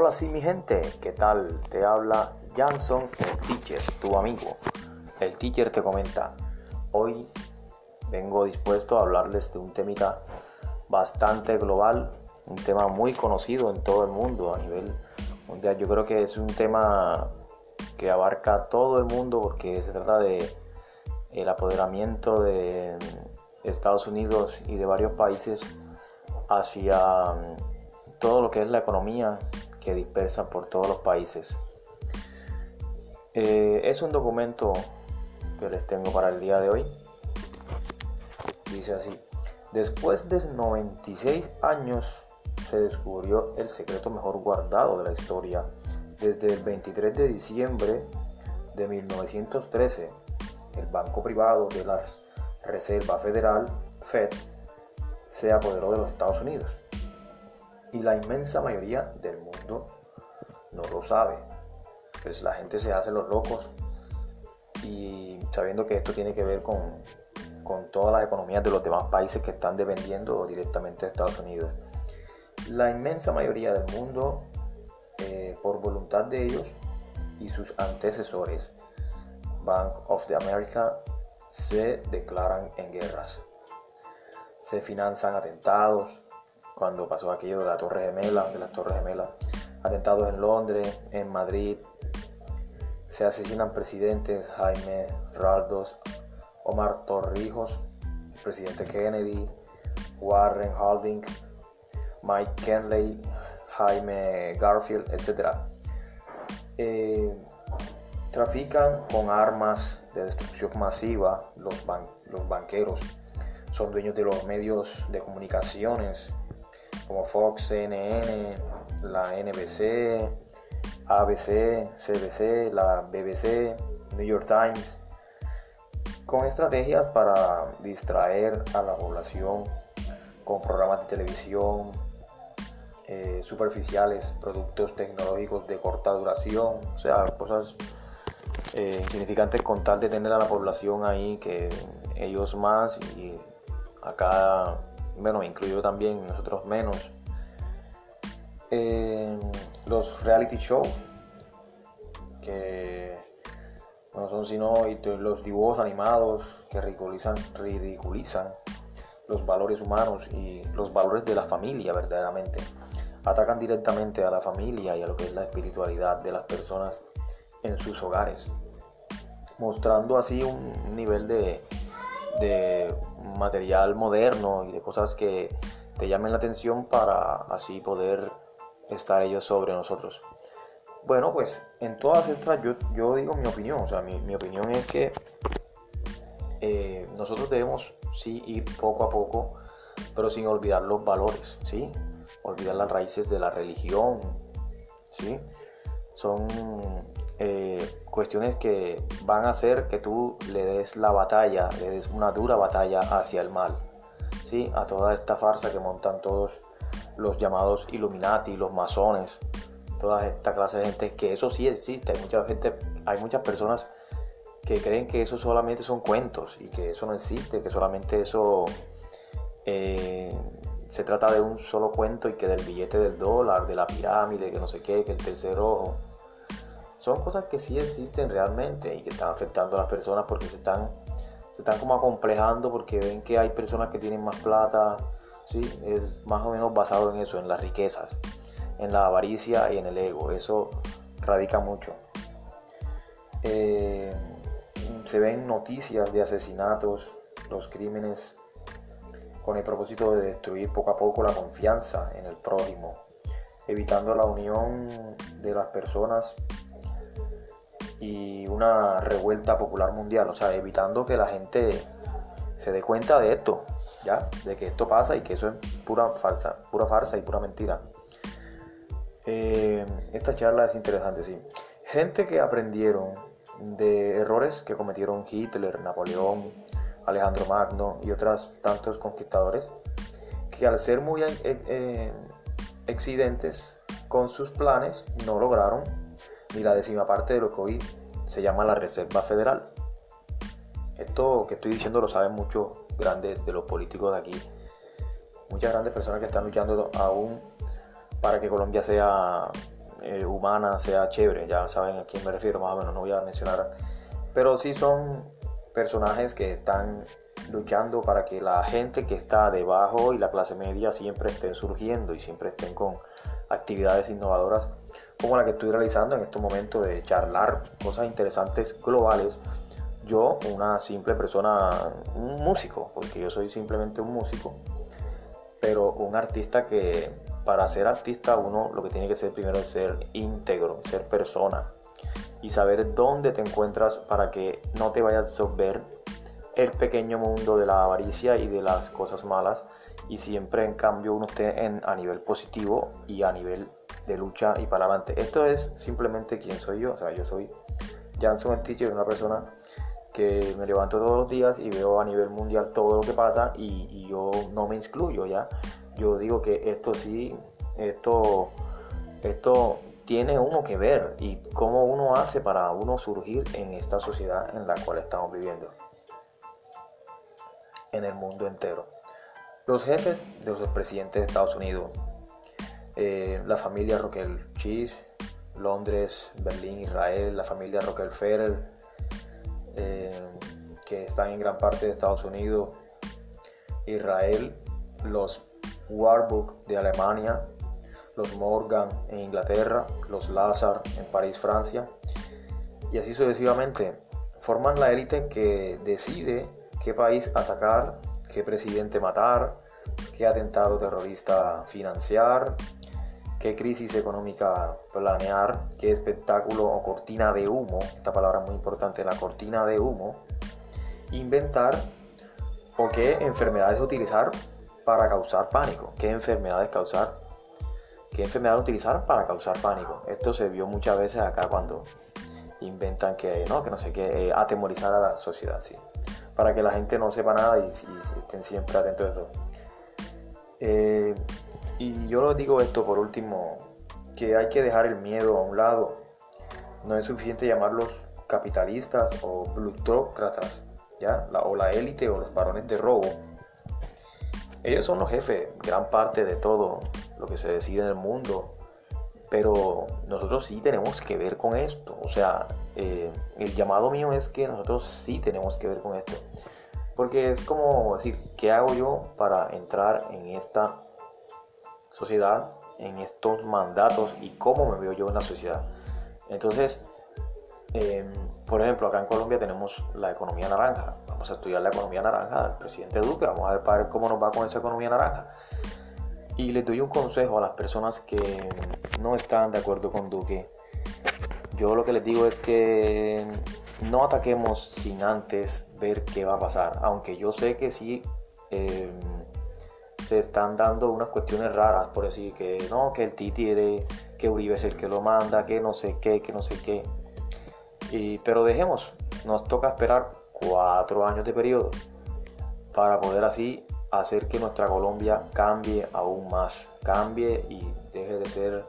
Hola sí mi gente, ¿qué tal? Te habla Jansson, el teacher, tu amigo. El teacher te comenta, hoy vengo dispuesto a hablarles de un temita bastante global, un tema muy conocido en todo el mundo a nivel mundial. Yo creo que es un tema que abarca todo el mundo porque se trata de el apoderamiento de Estados Unidos y de varios países hacia todo lo que es la economía que dispersa por todos los países. Eh, es un documento que les tengo para el día de hoy. Dice así, después de 96 años se descubrió el secreto mejor guardado de la historia. Desde el 23 de diciembre de 1913, el Banco Privado de la Reserva Federal, Fed, se apoderó de los Estados Unidos y la inmensa mayoría del mundo no lo sabe. Pues la gente se hace los locos y sabiendo que esto tiene que ver con, con todas las economías de los demás países que están dependiendo directamente de Estados Unidos. La inmensa mayoría del mundo, eh, por voluntad de ellos y sus antecesores, Bank of the America, se declaran en guerras. Se financian atentados, cuando pasó aquello de la Torre Gemela, de las Torres Gemelas, atentados en Londres, en Madrid, se asesinan presidentes Jaime Raldos, Omar Torrijos, presidente Kennedy, Warren Harding, Mike Kenley, Jaime Garfield, etc. Eh, trafican con armas de destrucción masiva los banqueros, son dueños de los medios de comunicaciones como Fox, CNN, la NBC, ABC, CBC, la BBC, New York Times, con estrategias para distraer a la población con programas de televisión eh, superficiales, productos tecnológicos de corta duración, o sea, cosas eh, insignificantes con tal de tener a la población ahí que ellos más y acá bueno, incluyo también nosotros menos, eh, los reality shows, que no son sino los dibujos animados que ridiculizan, ridiculizan los valores humanos y los valores de la familia verdaderamente. Atacan directamente a la familia y a lo que es la espiritualidad de las personas en sus hogares, mostrando así un nivel de, de material moderno y de cosas que te llamen la atención para así poder estar ellos sobre nosotros. Bueno, pues en todas estas yo, yo digo mi opinión, o sea, mi, opinión es que eh, nosotros debemos sí ir poco a poco, pero sin olvidar los valores, ¿sí? Olvidar las raíces de la religión, ¿sí? Son cuestiones que van a hacer que tú le des la batalla, le des una dura batalla hacia el mal, ¿sí? a toda esta farsa que montan todos los llamados Illuminati, los masones, toda esta clase de gente, que eso sí existe, hay mucha gente, hay muchas personas que creen que eso solamente son cuentos y que eso no existe, que solamente eso eh, se trata de un solo cuento y que del billete del dólar, de la pirámide, que no sé qué, que el tercer ojo son cosas que sí existen realmente y que están afectando a las personas porque se están, se están como acomplejando porque ven que hay personas que tienen más plata, ¿sí? es más o menos basado en eso, en las riquezas, en la avaricia y en el ego, eso radica mucho. Eh, se ven noticias de asesinatos, los crímenes con el propósito de destruir poco a poco la confianza en el prójimo, evitando la unión de las personas y una revuelta popular mundial, o sea, evitando que la gente se dé cuenta de esto, ya, de que esto pasa y que eso es pura falsa, pura farsa y pura mentira. Eh, esta charla es interesante, sí. Gente que aprendieron de errores que cometieron Hitler, Napoleón, Alejandro Magno y otros tantos conquistadores, que al ser muy eh, eh, con sus planes no lograron ni la décima parte de lo que hoy se llama la Reserva Federal. Esto que estoy diciendo lo saben muchos grandes de los políticos de aquí, muchas grandes personas que están luchando aún para que Colombia sea eh, humana sea chévere, ya saben a quién me refiero más o menos, no voy a mencionar, pero sí son personajes que están luchando para que la gente que está debajo y la clase media siempre estén surgiendo y siempre estén con actividades innovadoras como la que estoy realizando en estos momentos de charlar cosas interesantes globales. Yo, una simple persona, un músico, porque yo soy simplemente un músico, pero un artista que para ser artista uno lo que tiene que ser primero es ser íntegro, ser persona y saber dónde te encuentras para que no te vaya a absorber el pequeño mundo de la avaricia y de las cosas malas y siempre en cambio uno esté en, a nivel positivo y a nivel de lucha y para adelante. Esto es simplemente quién soy yo, o sea, yo soy Janson teacher, una persona que me levanto todos los días y veo a nivel mundial todo lo que pasa y, y yo no me excluyo ya. Yo digo que esto sí, esto, esto tiene uno que ver y cómo uno hace para uno surgir en esta sociedad en la cual estamos viviendo en el mundo entero. Los jefes de los presidentes de Estados Unidos, eh, la familia Rockefeller, Londres, Berlín, Israel, la familia Rockefeller, eh, que están en gran parte de Estados Unidos, Israel, los Warburg de Alemania, los Morgan en Inglaterra, los Lazar en París, Francia, y así sucesivamente, forman la élite que decide qué país atacar, qué presidente matar, qué atentado terrorista financiar, qué crisis económica planear, qué espectáculo o cortina de humo, esta palabra muy importante, la cortina de humo, inventar o qué enfermedades utilizar para causar pánico, qué enfermedades causar, qué enfermedades utilizar para causar pánico. Esto se vio muchas veces acá cuando inventan que no, que no sé qué, eh, atemorizar a la sociedad, sí para que la gente no sepa nada y, estén siempre atentos a eso. Eh, y yo les digo esto por último, que hay que dejar el miedo a un lado. No es suficiente llamarlos capitalistas o plutócratas, ¿ya? o la élite o los varones de robo. Ellos son los jefes, gran parte de todo lo que se decide en el mundo. Pero nosotros sí tenemos que ver con esto. O sea, eh, el llamado mío es que nosotros sí tenemos que ver con esto. Porque es como decir, ¿qué hago yo para entrar en esta sociedad, en estos mandatos y cómo me veo yo en la sociedad? Entonces, em, por ejemplo, acá en Colombia tenemos la economía naranja. Vamos a estudiar la economía naranja del presidente Duque. Vamos a ver cómo nos va con esa economía naranja. Y les doy un consejo a las personas que no están de acuerdo con Duque yo lo que les digo es que no ataquemos sin antes ver qué va a pasar. Aunque yo sé que sí em, se están dando unas cuestiones raras, por decir que no, que el títere, que Uribe es el que lo manda, que no sé qué, que no sé qué. Y, pero dejemos, nos toca esperar cuatro años de periodo para poder así hacer que nuestra Colombia cambie aún más, cambie y deje de ser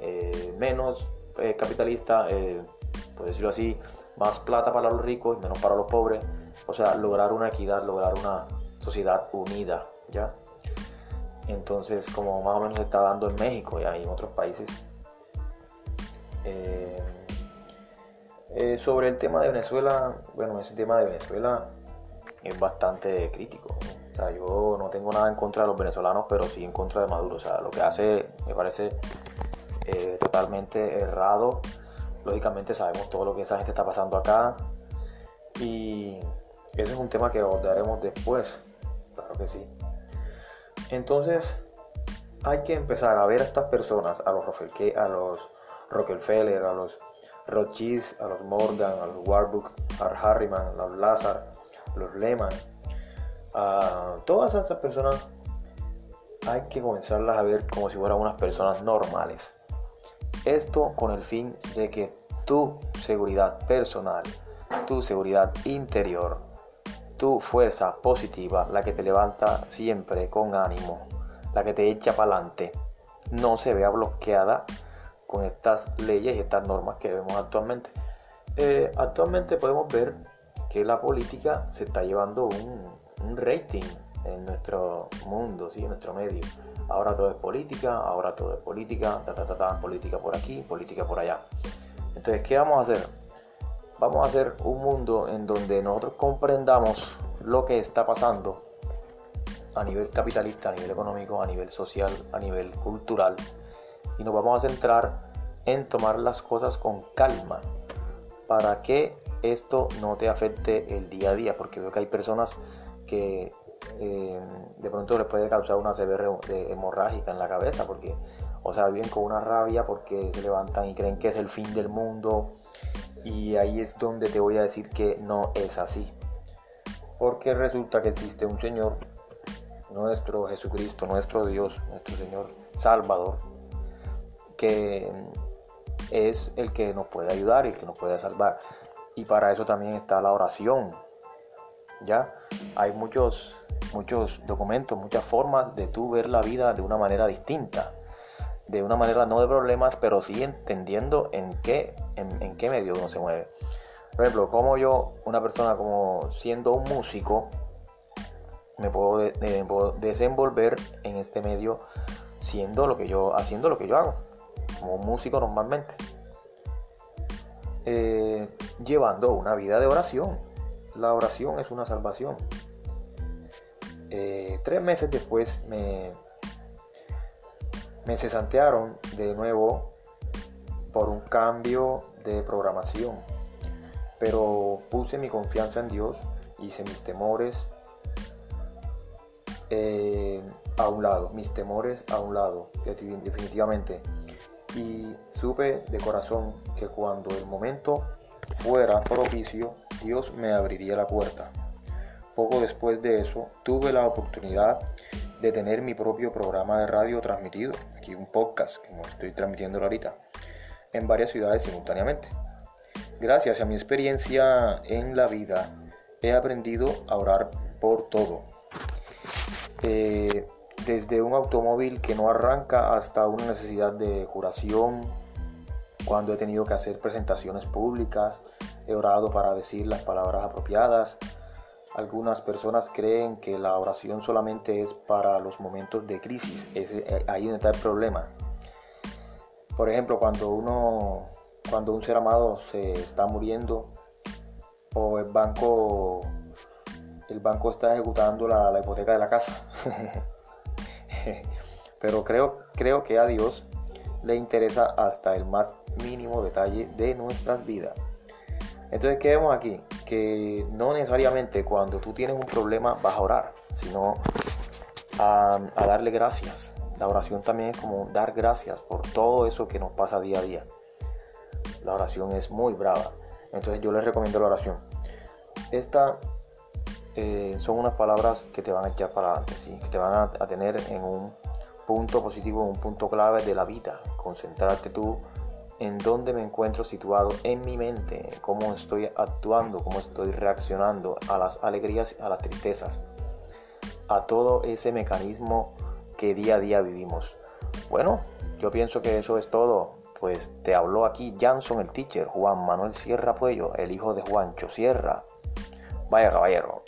eh, menos eh, capitalista, eh, por decirlo así, más plata para los ricos y menos para los pobres. O sea, lograr una equidad, lograr una sociedad unida, ¿ya? Entonces, como más o menos se está dando en México y en otros países. Eh, sobre el tema de Venezuela, bueno, ese tema de Venezuela es bastante crítico. O sea, yo no tengo nada en contra de los venezolanos, pero sí en contra de Maduro. O sea, lo que hace me parece eh, totalmente errado. Lógicamente sabemos todo lo que esa gente está pasando acá y ese es un tema que abordaremos después, claro que sí. Entonces hay que empezar a ver a estas personas, a los, a los Rockefeller, a los Rothschild, a los Morgan, a los Warburg, a Harriman, a los Lazar, a los Lehman, a todas estas personas hay que comenzarlas a ver como si fueran unas personas normales. Esto con el fin de que tu seguridad personal, tu seguridad interior, tu fuerza positiva, la que te levanta siempre con ánimo, la que te echa para adelante, no se vea bloqueada con estas leyes y estas normas que vemos actualmente. Eh, actualmente podemos ver que la política se está llevando un, un rating en nuestro mundo, ¿sí? en nuestro medio. Ahora todo es política, ahora todo es política, ta, ta, ta, ta, política por aquí, política por allá. Entonces, ¿qué vamos a hacer? Vamos a hacer un mundo en donde nosotros comprendamos lo que está pasando a nivel capitalista, a nivel económico, a nivel social, a nivel cultural. Y nos vamos a centrar en tomar las cosas con calma para que esto no te afecte el día a día, porque veo que hay personas que eh, de pronto les puede causar una severa hemorrágica en la cabeza, porque, o sea, viven con una rabia porque se levantan y creen que es el fin del mundo, y ahí es donde te voy a decir que no es así, porque resulta que existe un Señor, nuestro Jesucristo, nuestro Dios, nuestro Señor Salvador, que es el que nos puede ayudar y el que nos puede salvar. Y para eso también está la oración. Ya hay muchos, muchos documentos, muchas formas de tú ver la vida de una manera distinta. De una manera no de problemas, pero sí entendiendo en qué, en, qué medio uno se mueve. Por ejemplo, como yo, una persona como siendo un músico, me puedo, puedo desenvolver en este medio siendo lo que yo, haciendo lo que yo hago, como un músico normalmente. Eh, llevando una vida de oración. La oración es una salvación. Eh, tres meses después me, me cesantearon de nuevo por un cambio de programación. Pero puse mi confianza en Dios, hice mis temores eh, a un lado, mis temores a un lado, definitivamente y supe de corazón que cuando el momento fuera propicio, Dios me abriría la puerta. Poco después de eso, tuve la oportunidad de tener mi propio programa de radio transmitido, aquí un podcast, como estoy transmitiendo ahorita, en varias ciudades simultáneamente. Gracias a mi experiencia en la vida, he aprendido a orar por todo. Eh, desde un automóvil que no arranca hasta una necesidad de curación, cuando he tenido que hacer presentaciones públicas, he orado para decir las palabras apropiadas. Algunas personas creen que la oración solamente es para los momentos de crisis, es eh, ahí donde está el problema. Por ejemplo, cuando uno, cuando un ser amado se está muriendo o el banco, el banco está ejecutando la, la hipoteca de la casa. Pero creo, creo que a Dios le interesa hasta el más mínimo detalle de nuestras vidas. Entonces, ¿qué vemos aquí? Que no necesariamente cuando tú tienes un problema vas a orar, sino a, a, darle gracias. La oración también es como dar gracias por todo eso que nos pasa día a día. La oración es muy brava. Entonces yo les recomiendo la oración. Esta eh, son unas palabras que te van a echar para adelante, ¿sí? que te van a, tener en un punto positivo, en un punto clave de la vida. Concentrarte tú en dónde me encuentro situado en mi mente, cómo estoy actuando, cómo estoy reaccionando a las alegrías, a las tristezas, a todo ese mecanismo que día a día vivimos. Bueno, yo pienso que eso es todo. Pues te habló aquí Janson el teacher, Juan Manuel Sierra Puello, el hijo de Juancho Sierra. Vaya caballero,